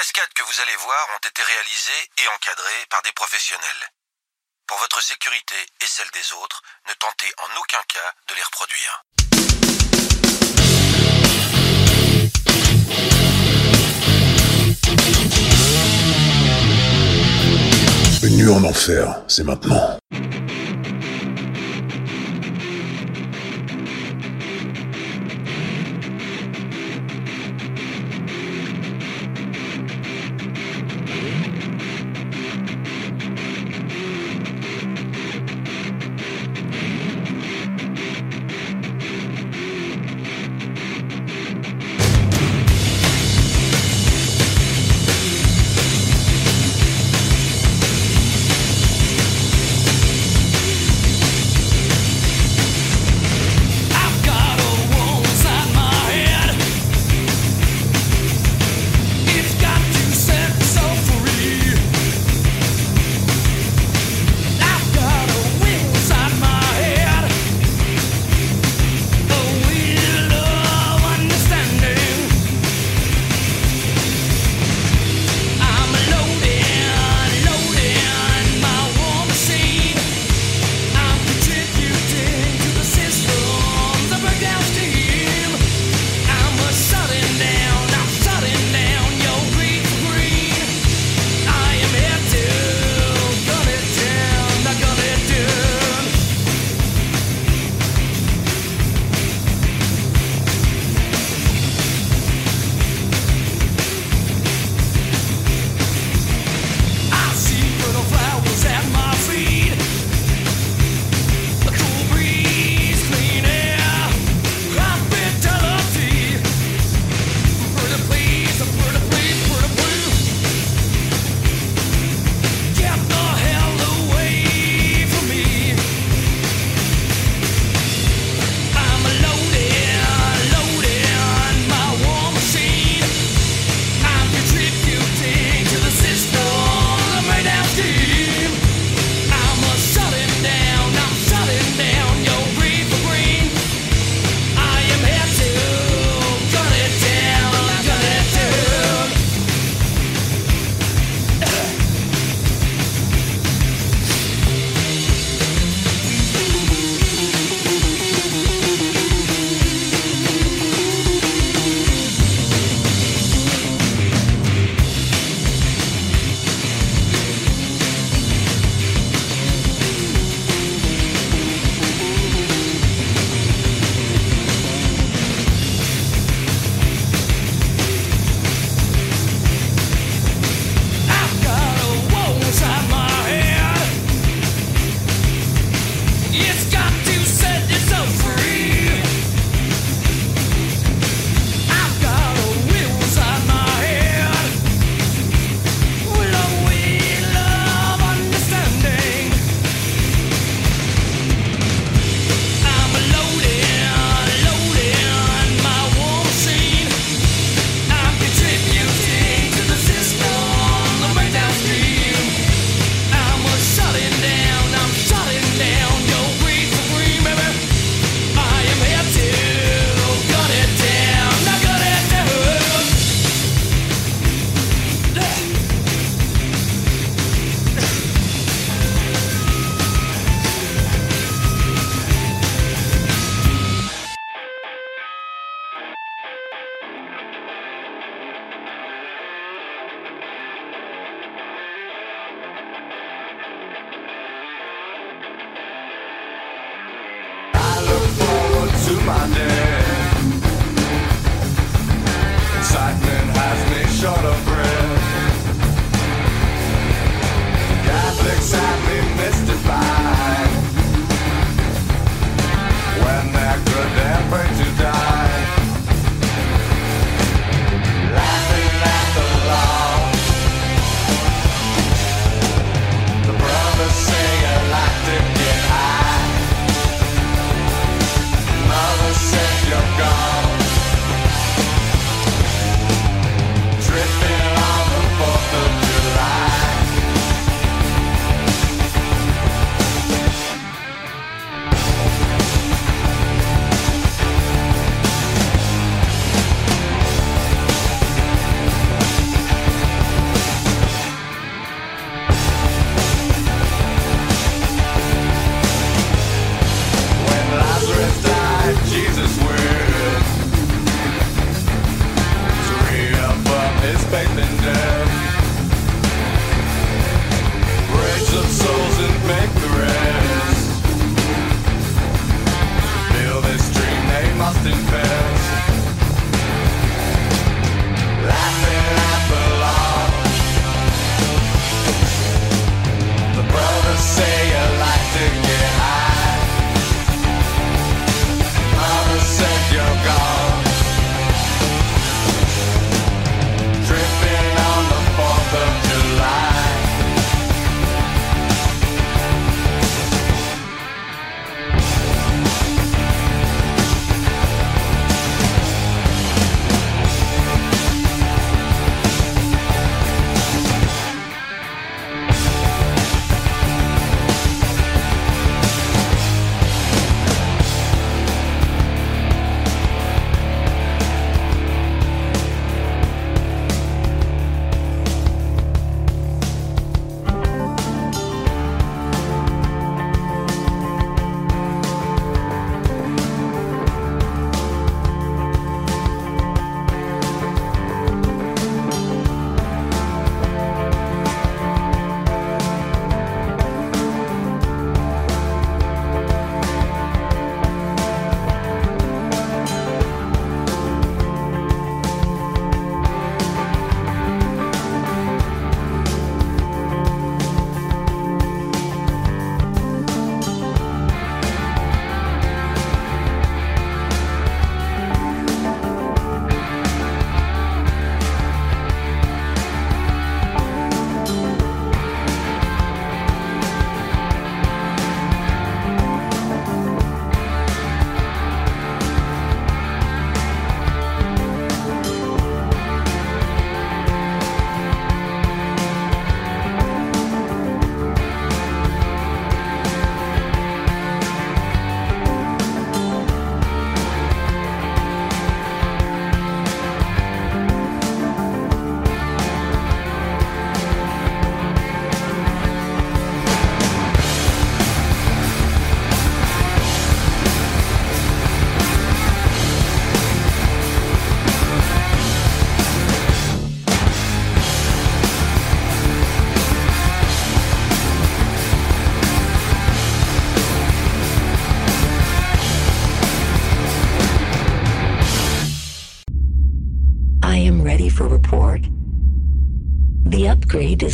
cascades que vous allez voir ont été réalisées et encadrées par des professionnels. Pour votre sécurité et celle des autres, ne tentez en aucun cas de les reproduire. Une en enfer, c'est maintenant.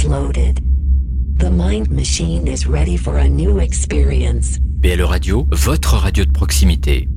Loaded. The Mind Machine is ready for a new experience. BLE Radio, votre radio de proximité.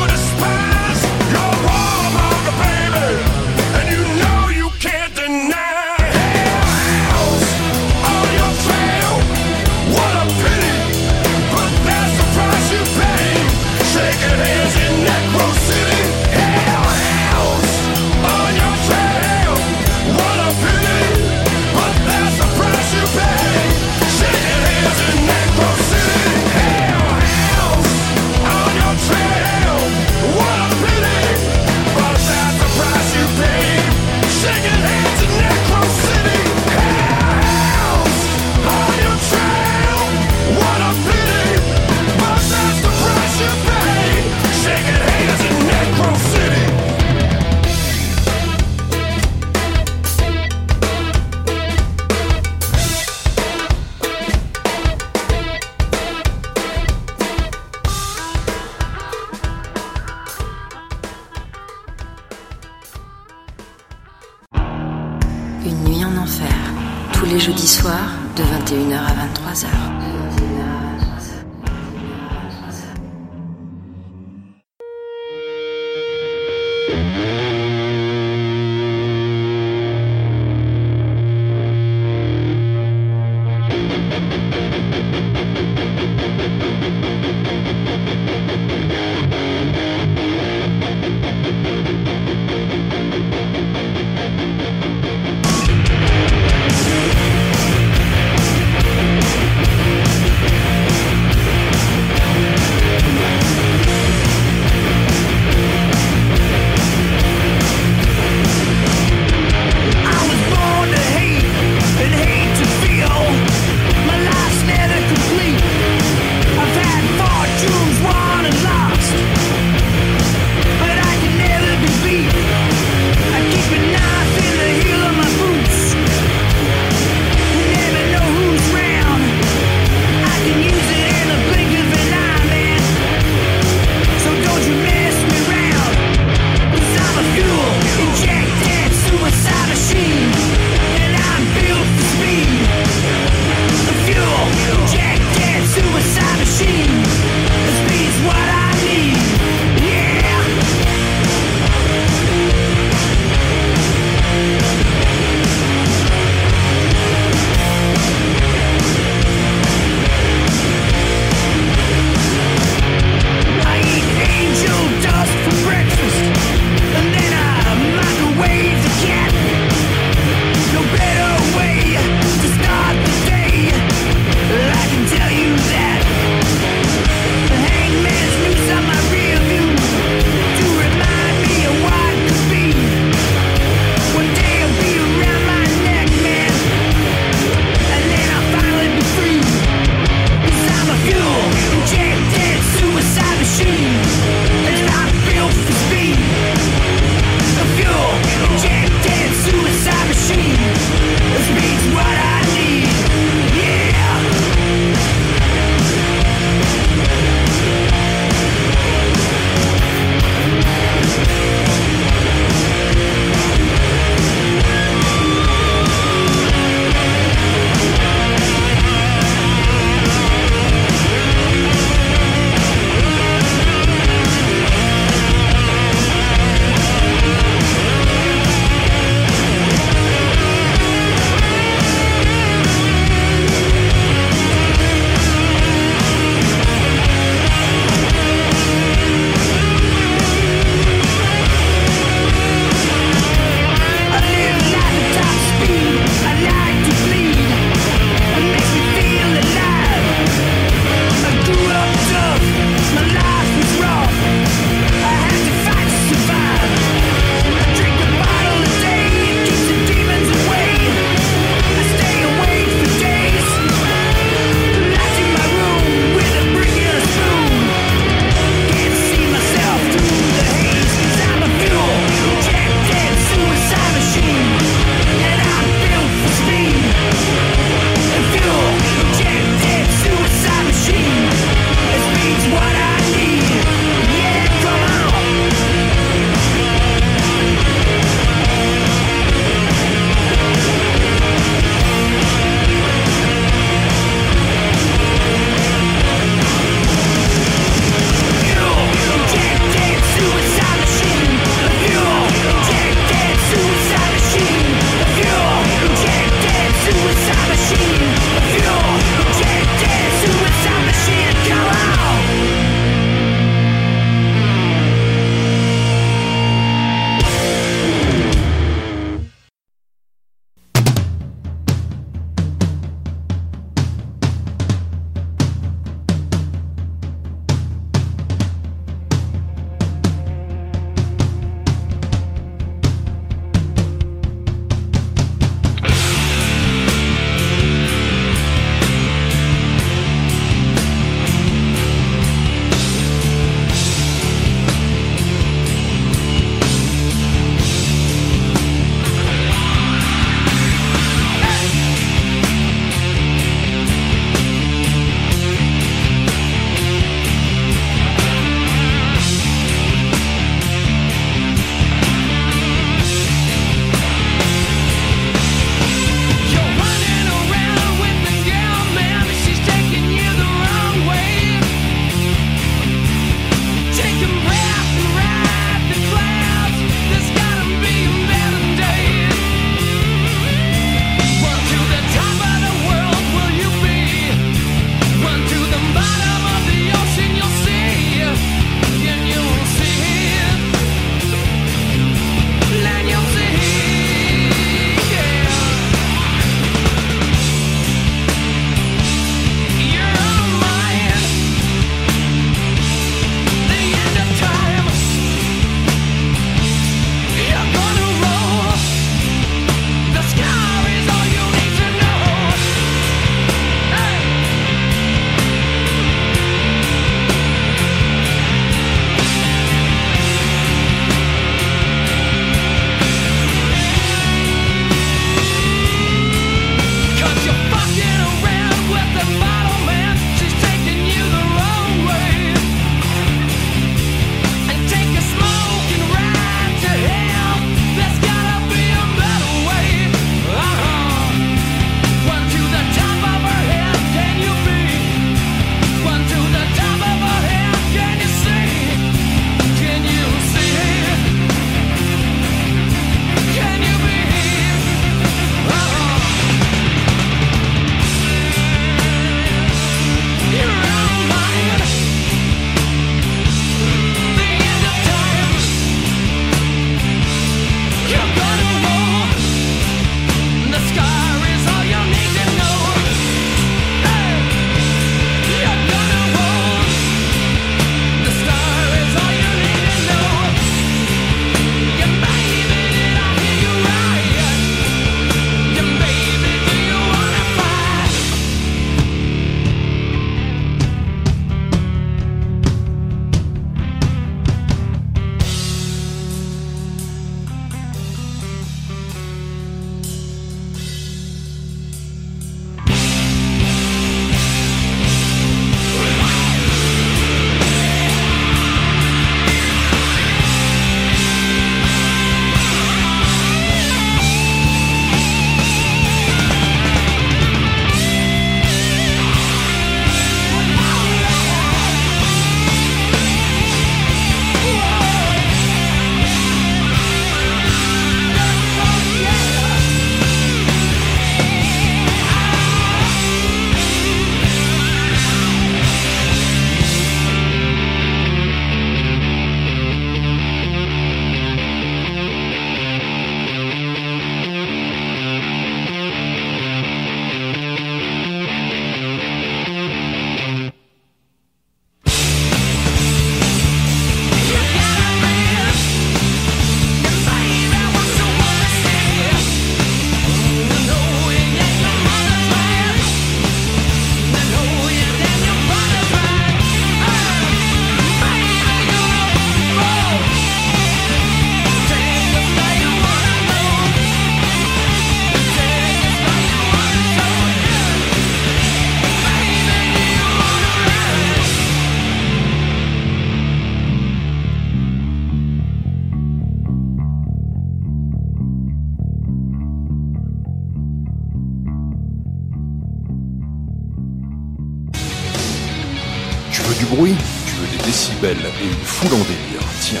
Veux des décibels et une foule en délire. Tiens,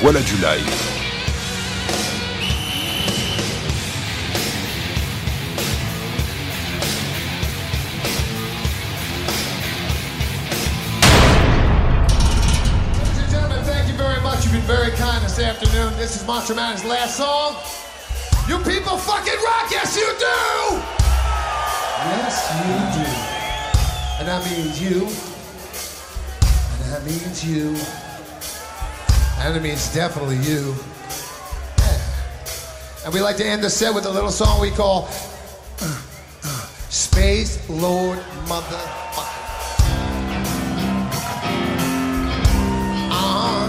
voilà du live. Ladies and gentlemen, thank you very much. You've been very kind this afternoon. This is Monster Magnet's last song. You people fucking rock, yes you do! Yes you do. And that means you. Means you. And it means definitely you. And we like to end the set with a little song we call Space Lord Motherfucker. Uh-huh.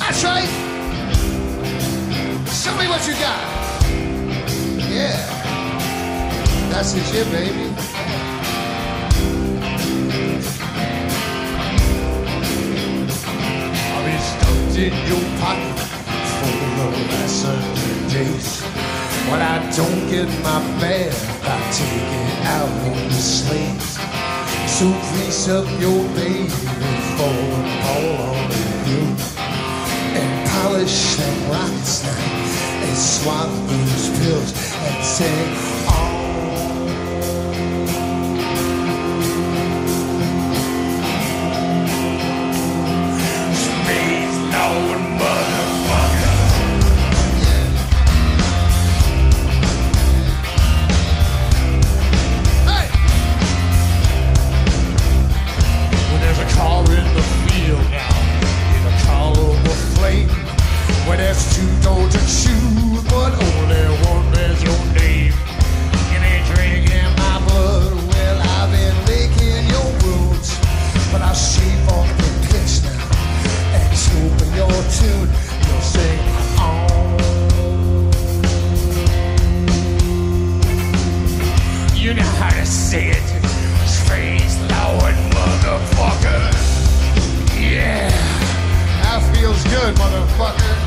That's right. Show me what you got. Yeah. That's the shit, baby. In your pocket full of lesson days. When I don't get my bath, I take it out on the slaves. So grease up your baby for the ball on you. And polish them rockets now. And swallow those pills and say, flame. When there's two doors to choose, but good, motherfucker.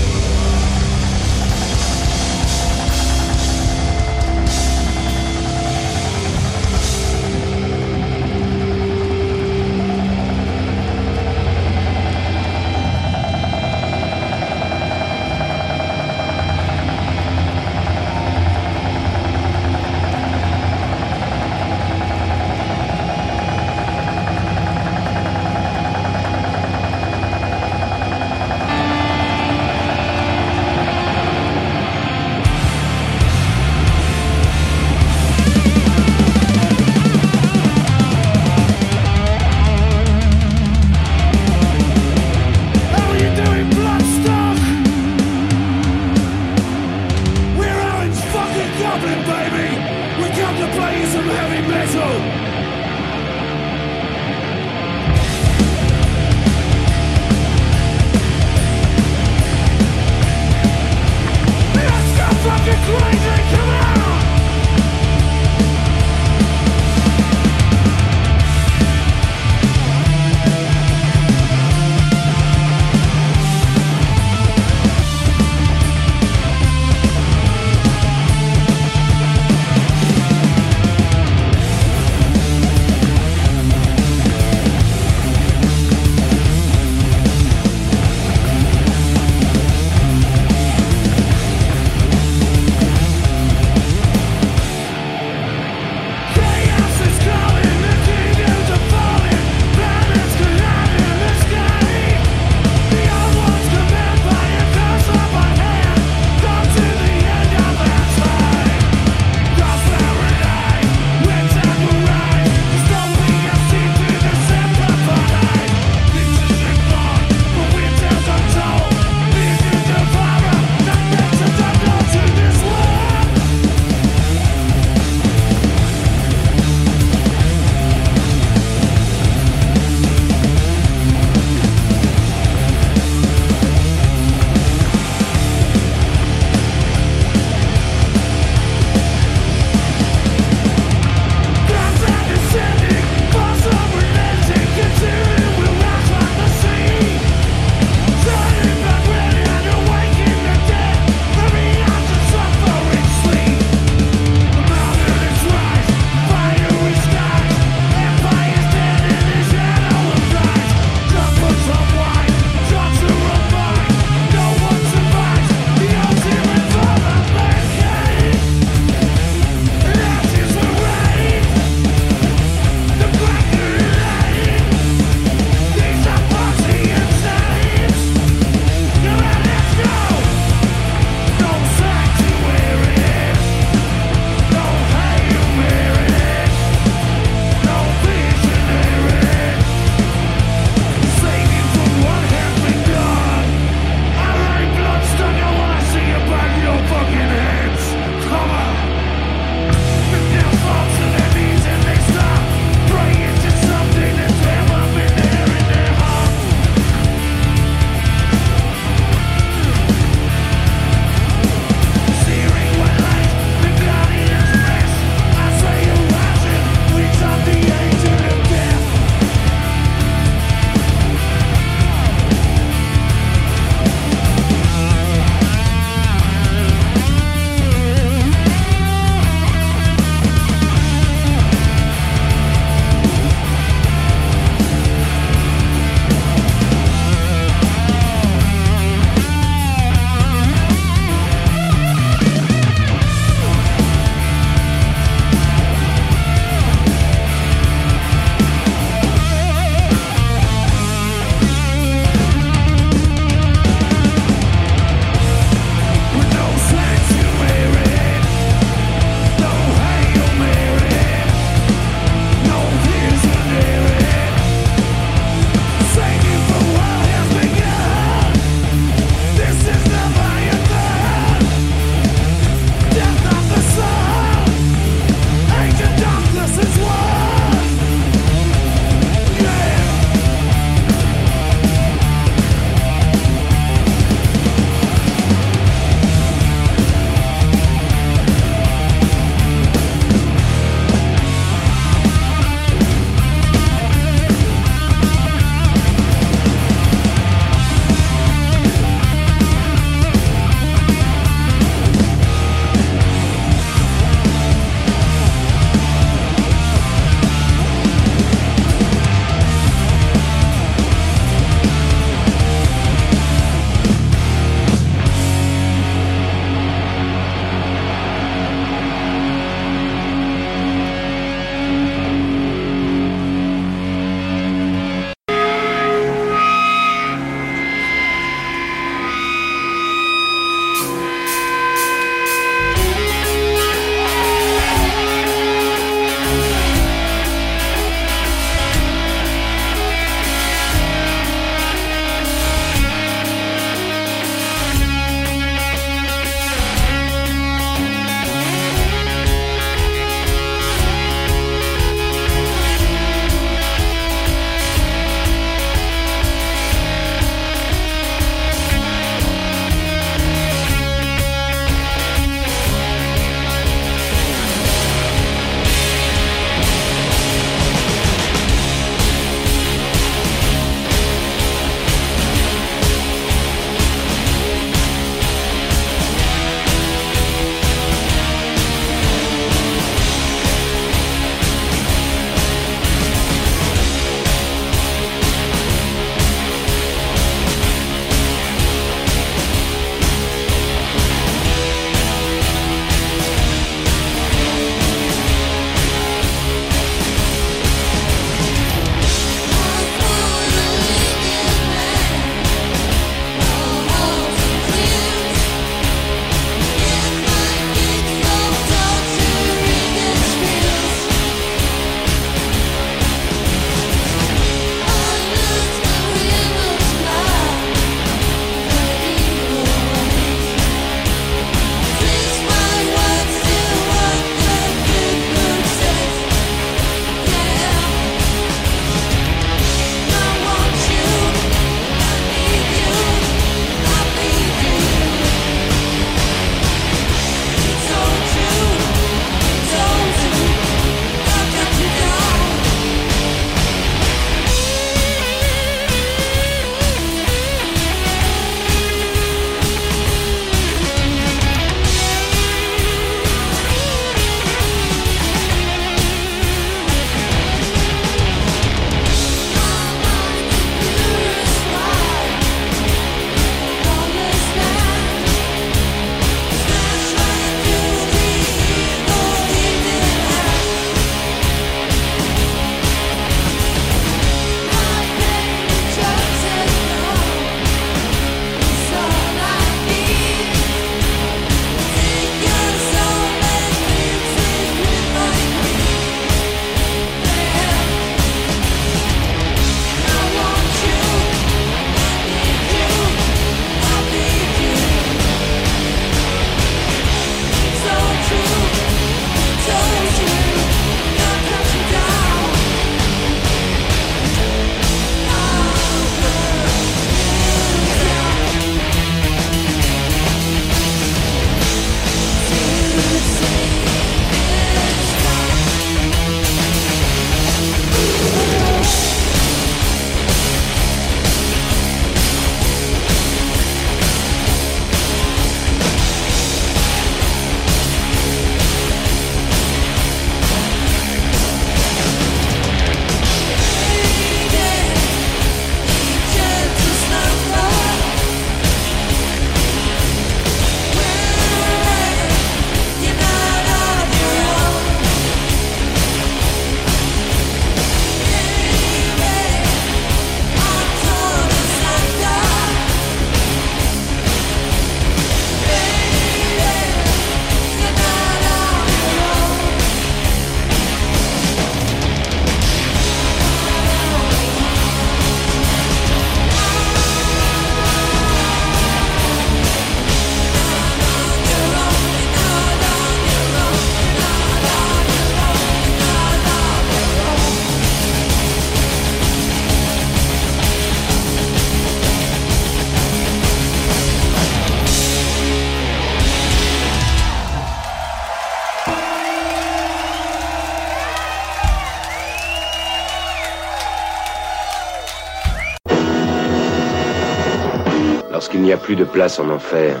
N'y a plus de place en enfer,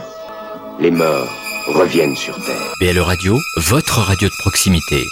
les morts reviennent sur Terre. BLE Radio, votre radio de proximité.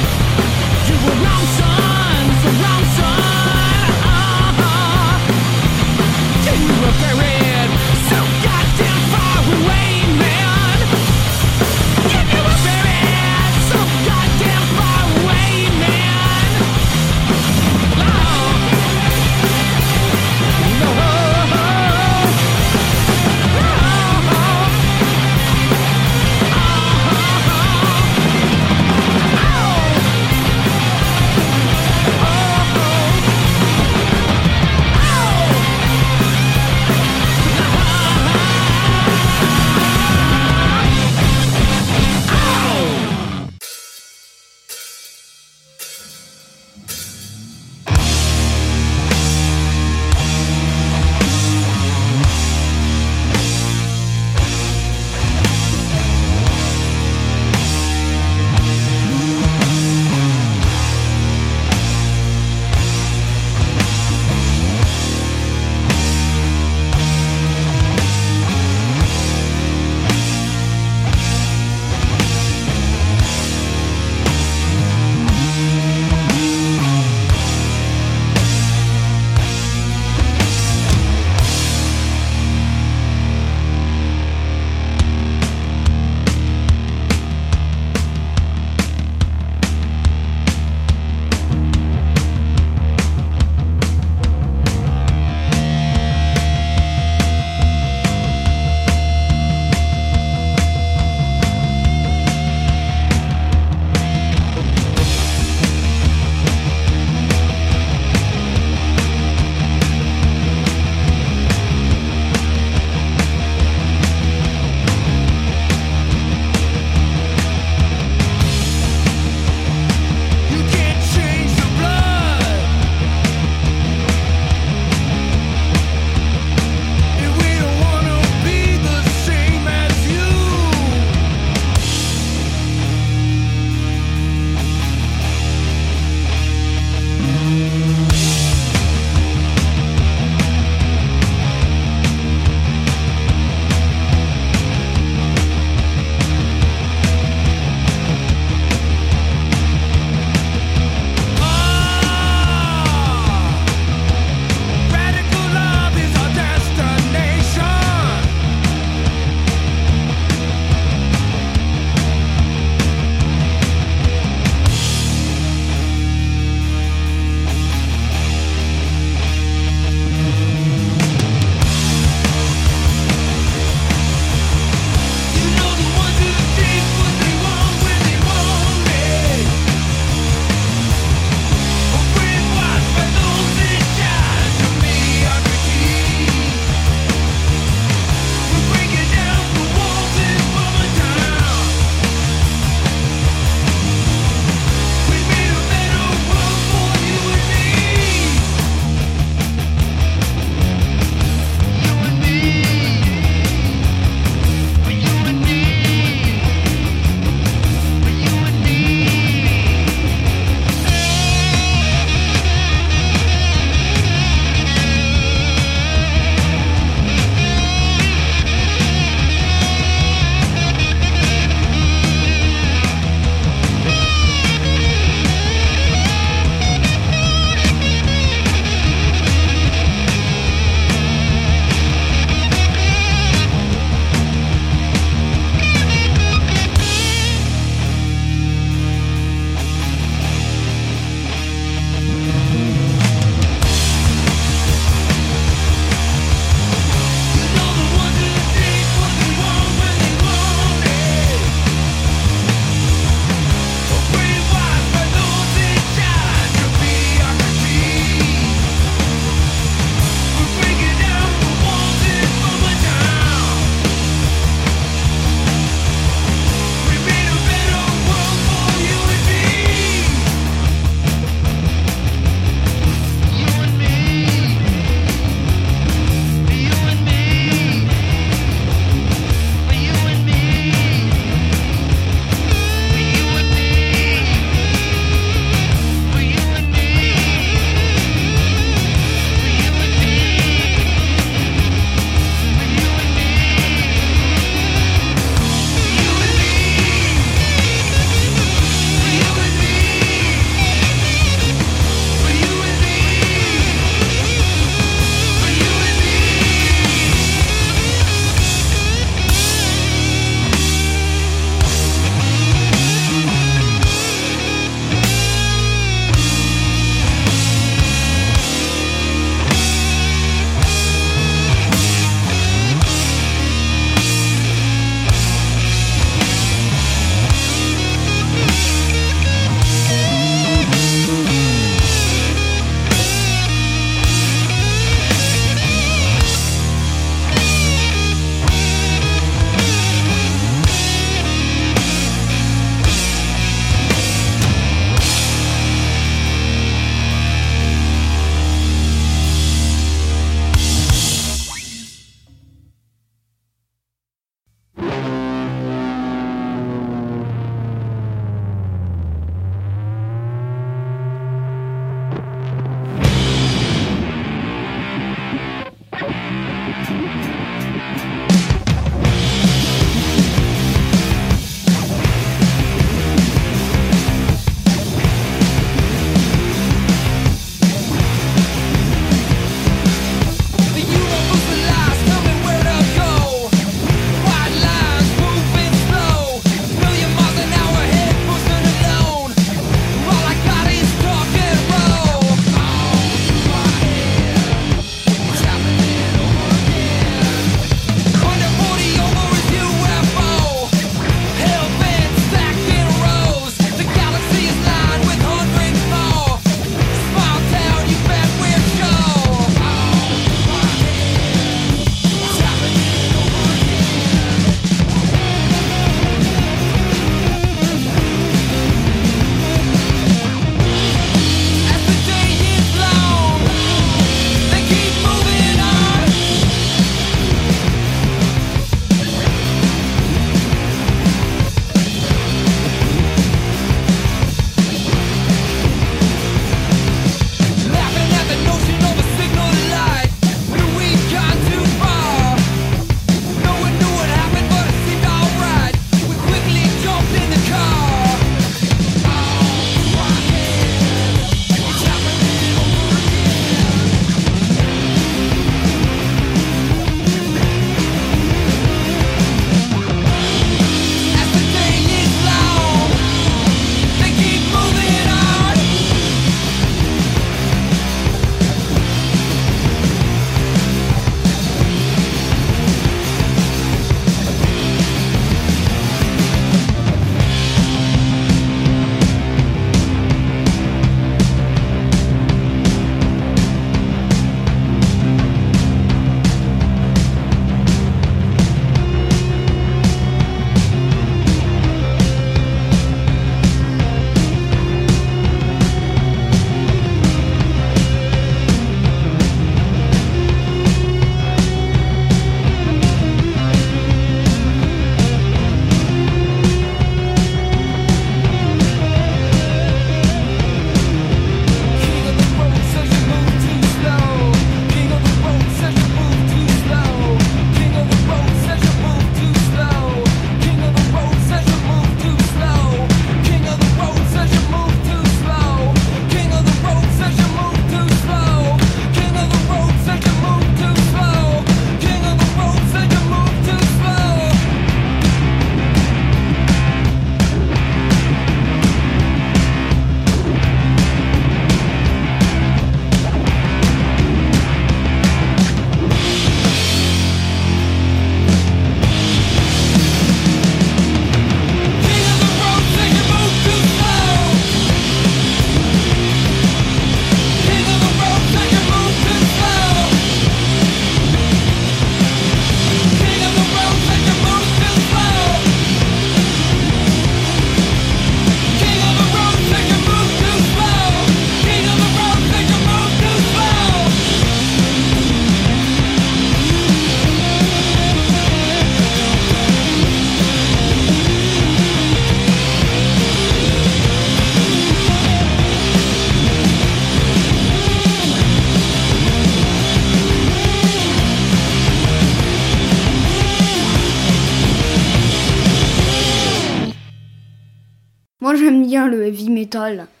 Doll.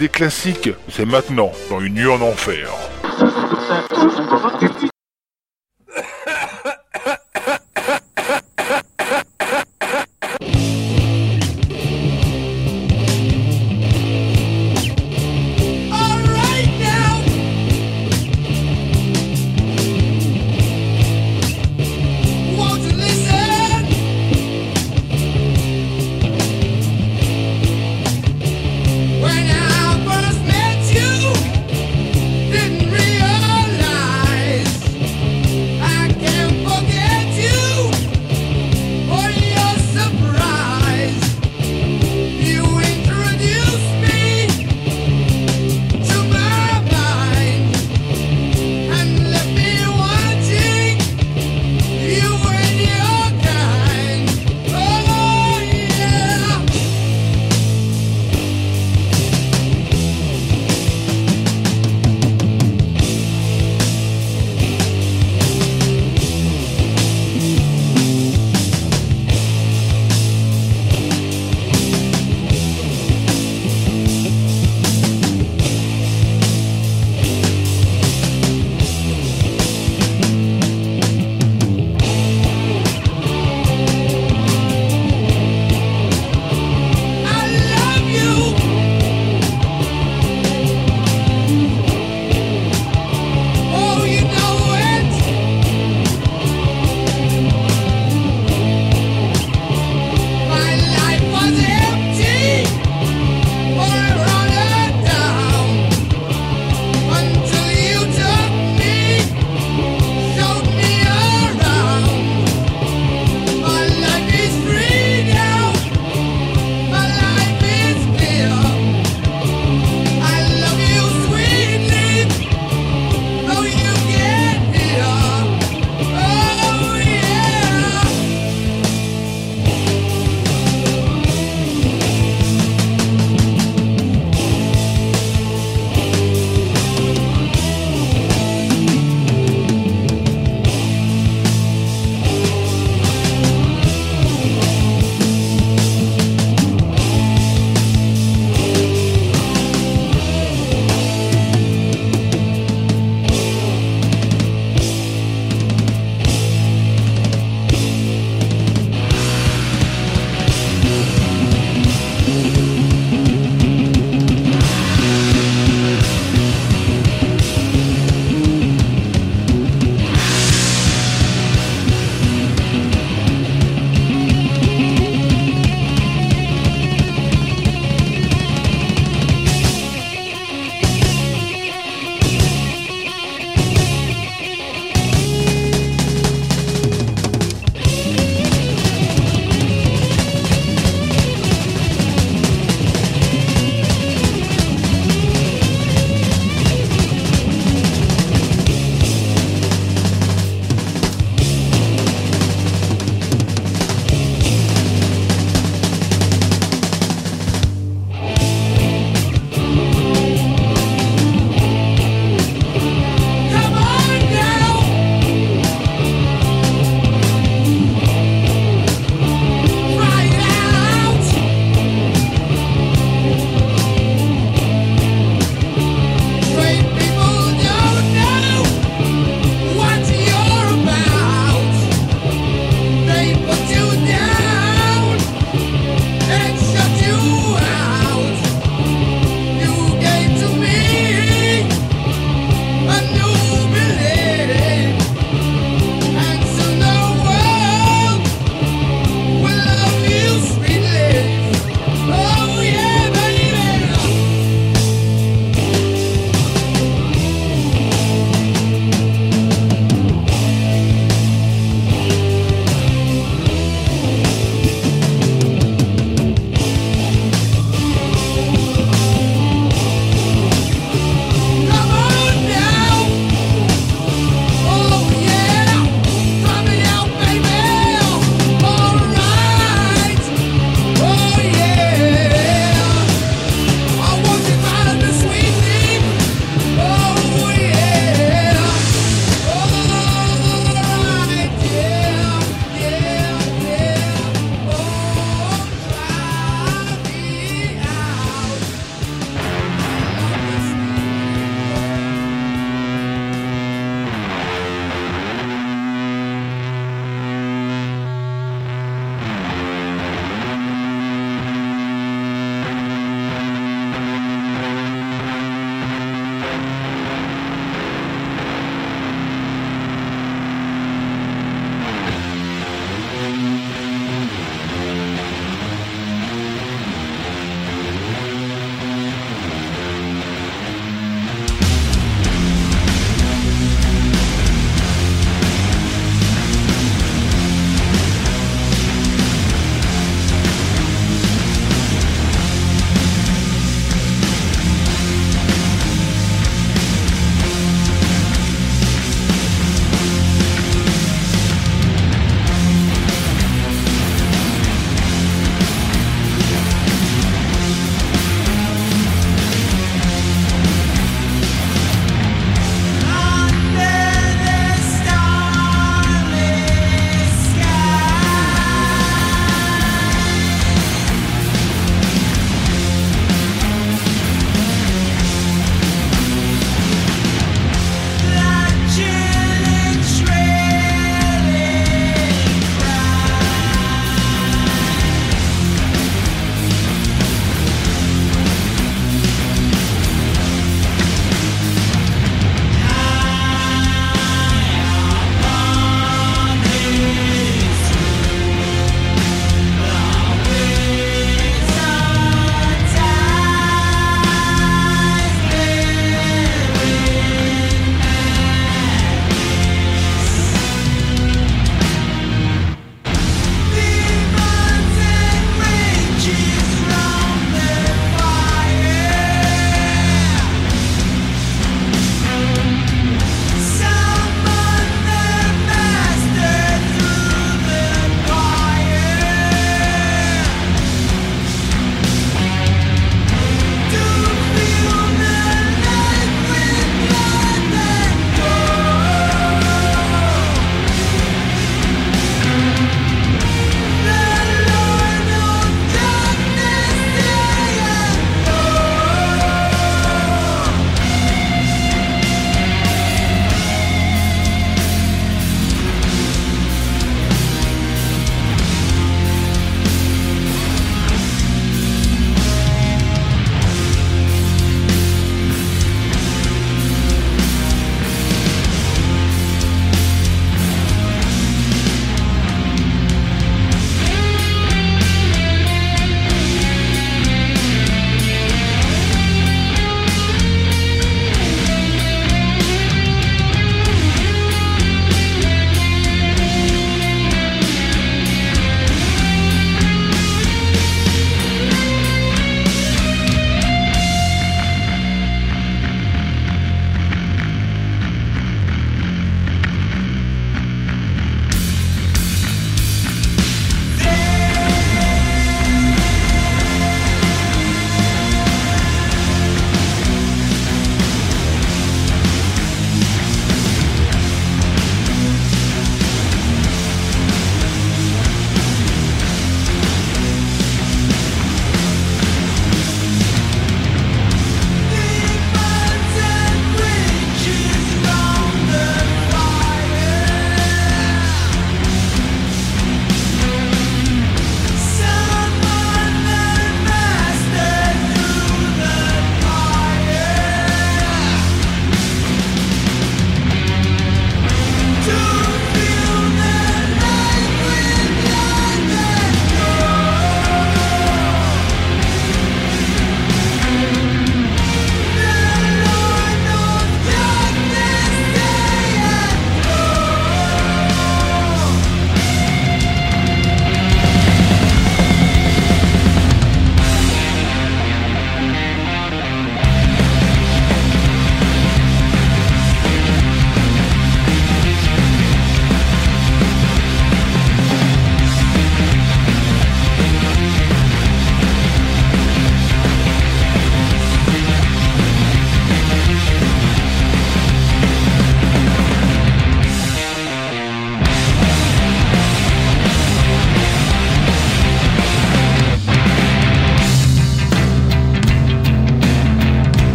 Des classiques, c'est maintenant, dans une nuit en enfer.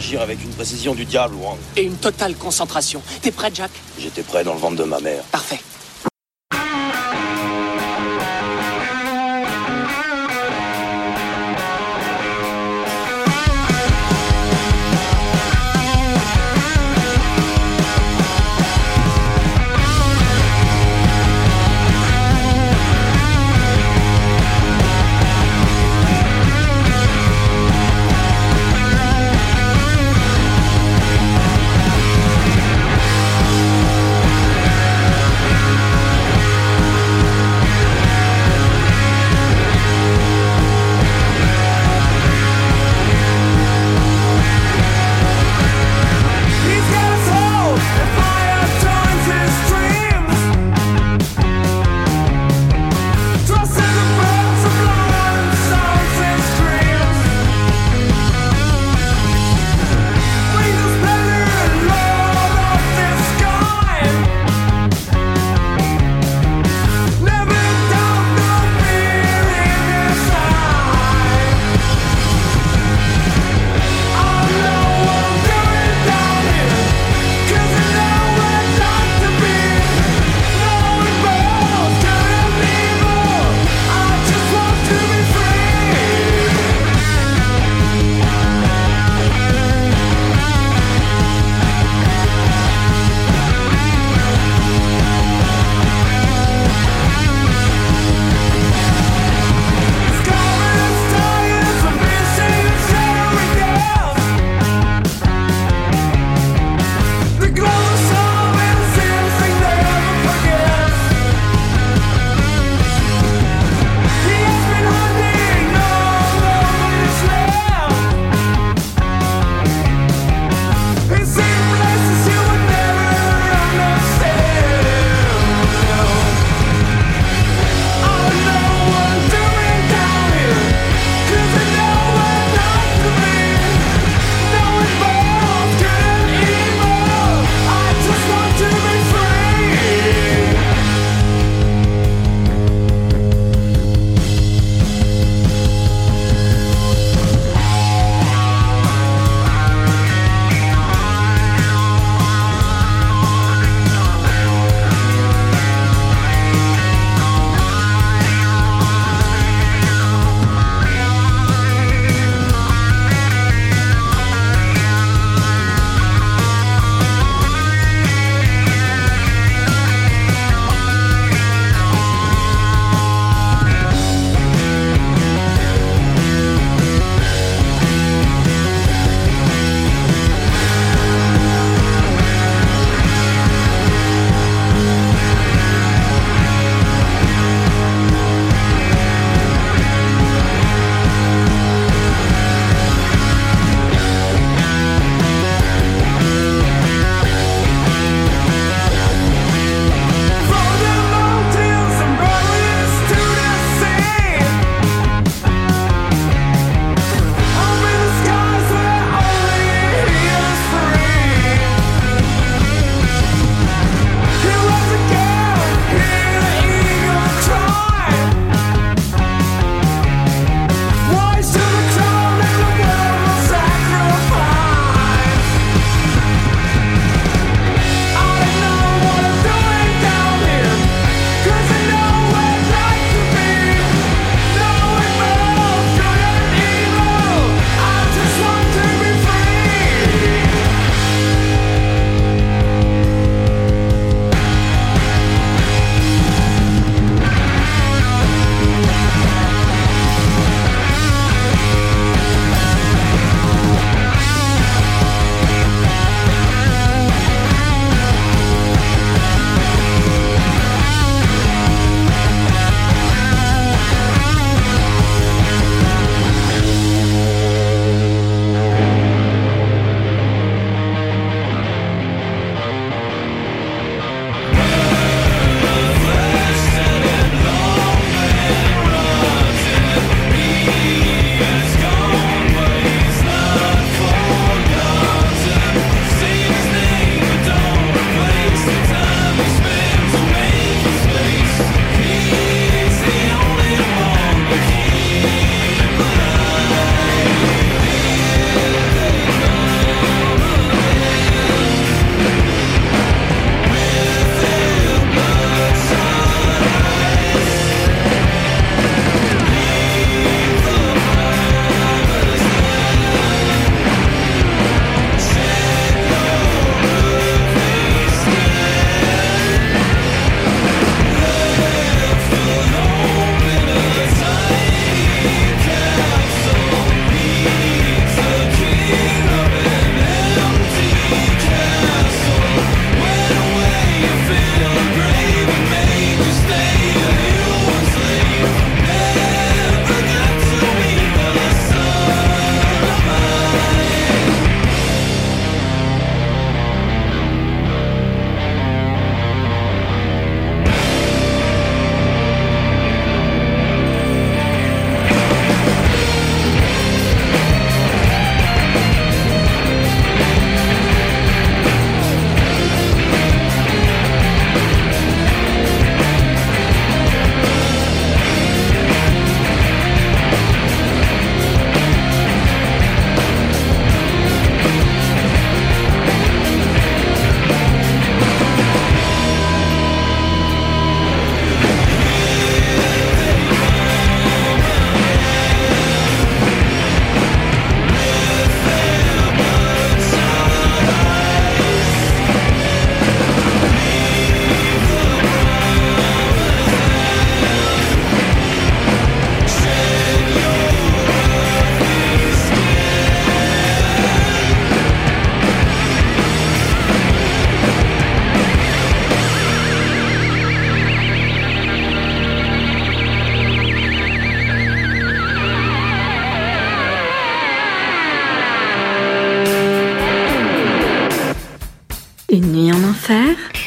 agir avec une précision du diable, Wang. Et une totale concentration. T'es prêt, Jack? J'étais prêt dans le ventre de ma mère. Parfait.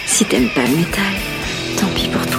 Si t'aimes pas le métal, tant pis pour toi.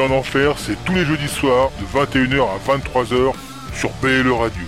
Enfer, c'est tous les jeudis soirs de 21h à 23h sur PLE Radio.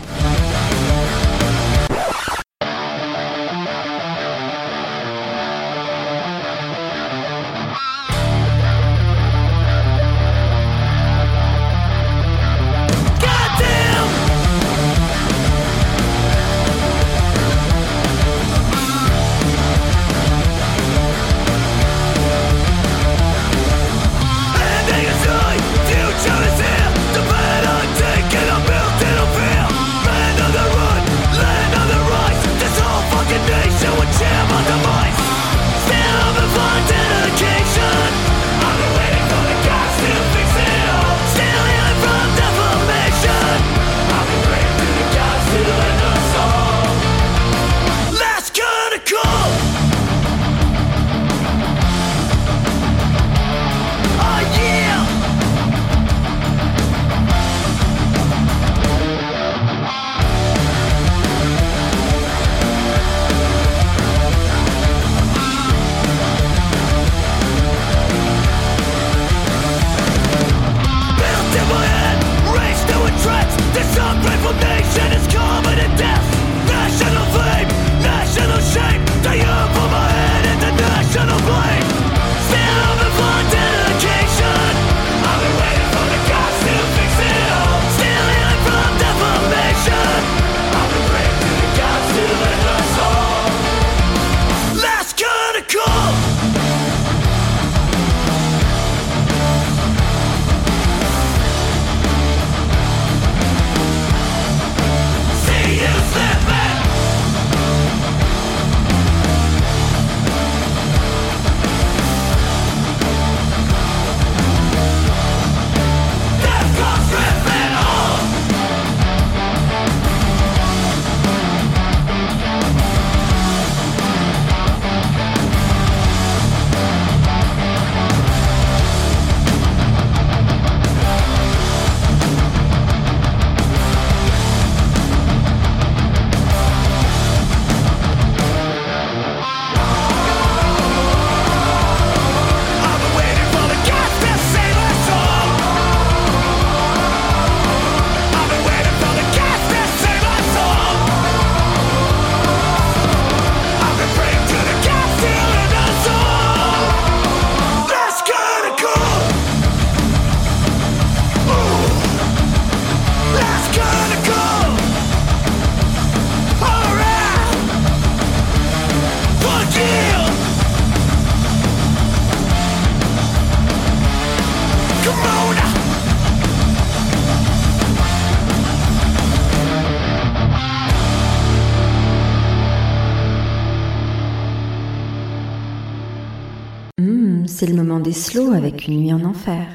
slow avec Une nuit en enfer.